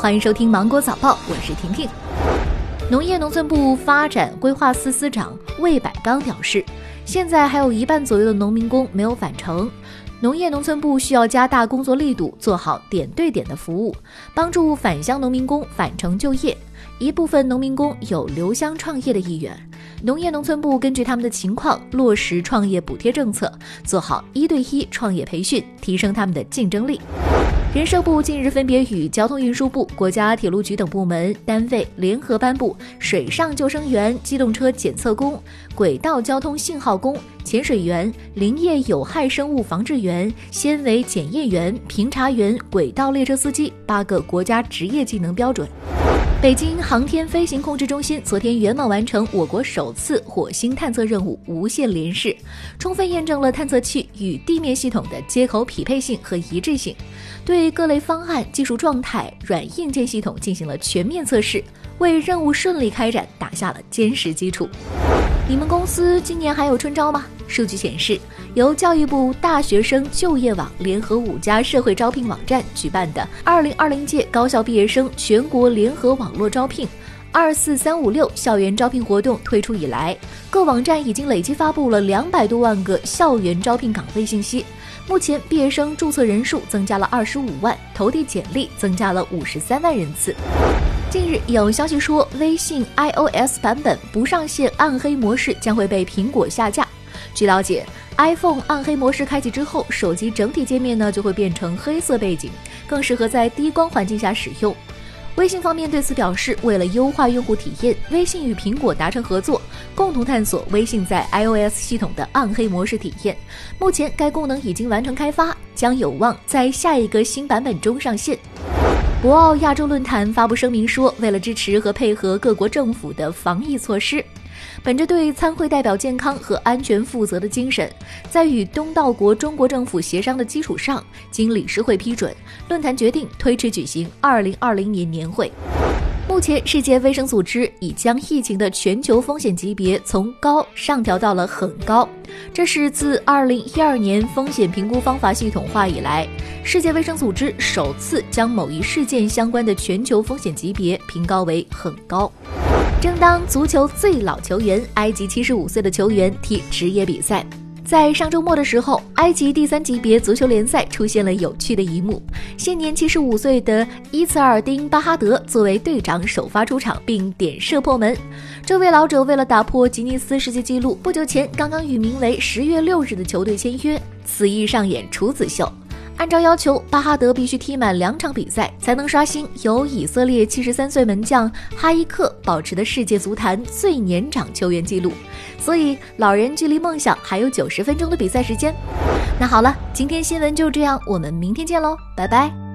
欢迎收听芒果早报，我是婷婷。农业农村部发展规划司司长魏百刚表示，现在还有一半左右的农民工没有返程，农业农村部需要加大工作力度，做好点对点的服务，帮助返乡农民工返程就业。一部分农民工有留乡创业的意愿，农业农村部根据他们的情况落实创业补贴政策，做好一对一创业培训，提升他们的竞争力。人社部近日分别与交通运输部、国家铁路局等部门单位联合颁布《水上救生员、机动车检测工、轨道交通信号工、潜水员、林业有害生物防治员、纤维检验员、评查员、轨道列车司机八个国家职业技能标准。北京航天飞行控制中心昨天圆满完成我国首次火星探测任务无线联试，充分验证了探测器与地面系统的接口匹配性和一致性，对各类方案、技术状态、软硬件系统进行了全面测试，为任务顺利开展打下了坚实基础。你们公司今年还有春招吗？数据显示，由教育部大学生就业网联合五家社会招聘网站举办的二零二零届高校毕业生全国联合网络招聘“二四三五六”校园招聘活动推出以来，各网站已经累计发布了两百多万个校园招聘岗位信息。目前，毕业生注册人数增加了二十五万，投递简历增加了五十三万人次。近日有消息说，微信 iOS 版本不上线暗黑模式将会被苹果下架。据了解，iPhone 暗黑模式开启之后，手机整体界面呢就会变成黑色背景，更适合在低光环境下使用。微信方面对此表示，为了优化用户体验，微信与苹果达成合作，共同探索微信在 iOS 系统的暗黑模式体验。目前该功能已经完成开发，将有望在下一个新版本中上线。博鳌亚洲论坛发布声明说，为了支持和配合各国政府的防疫措施，本着对参会代表健康和安全负责的精神，在与东道国中国政府协商的基础上，经理事会批准，论坛决定推迟举行2020年年会。目前，世界卫生组织已将疫情的全球风险级别从高上调到了很高，这是自2012年风险评估方法系统化以来，世界卫生组织首次将某一事件相关的全球风险级别评高为很高。正当足球最老球员埃及75岁的球员踢职业比赛。在上周末的时候，埃及第三级别足球联赛出现了有趣的一幕。现年七十五岁的伊茨尔丁巴哈德作为队长首发出场，并点射破门。这位老者为了打破吉尼斯世界纪录，不久前刚刚与名为十月六日的球队签约，此役上演处子秀。按照要求，巴哈德必须踢满两场比赛，才能刷新由以色列七十三岁门将哈伊克保持的世界足坛最年长球员纪录。所以，老人距离梦想还有九十分钟的比赛时间。那好了，今天新闻就这样，我们明天见喽，拜拜。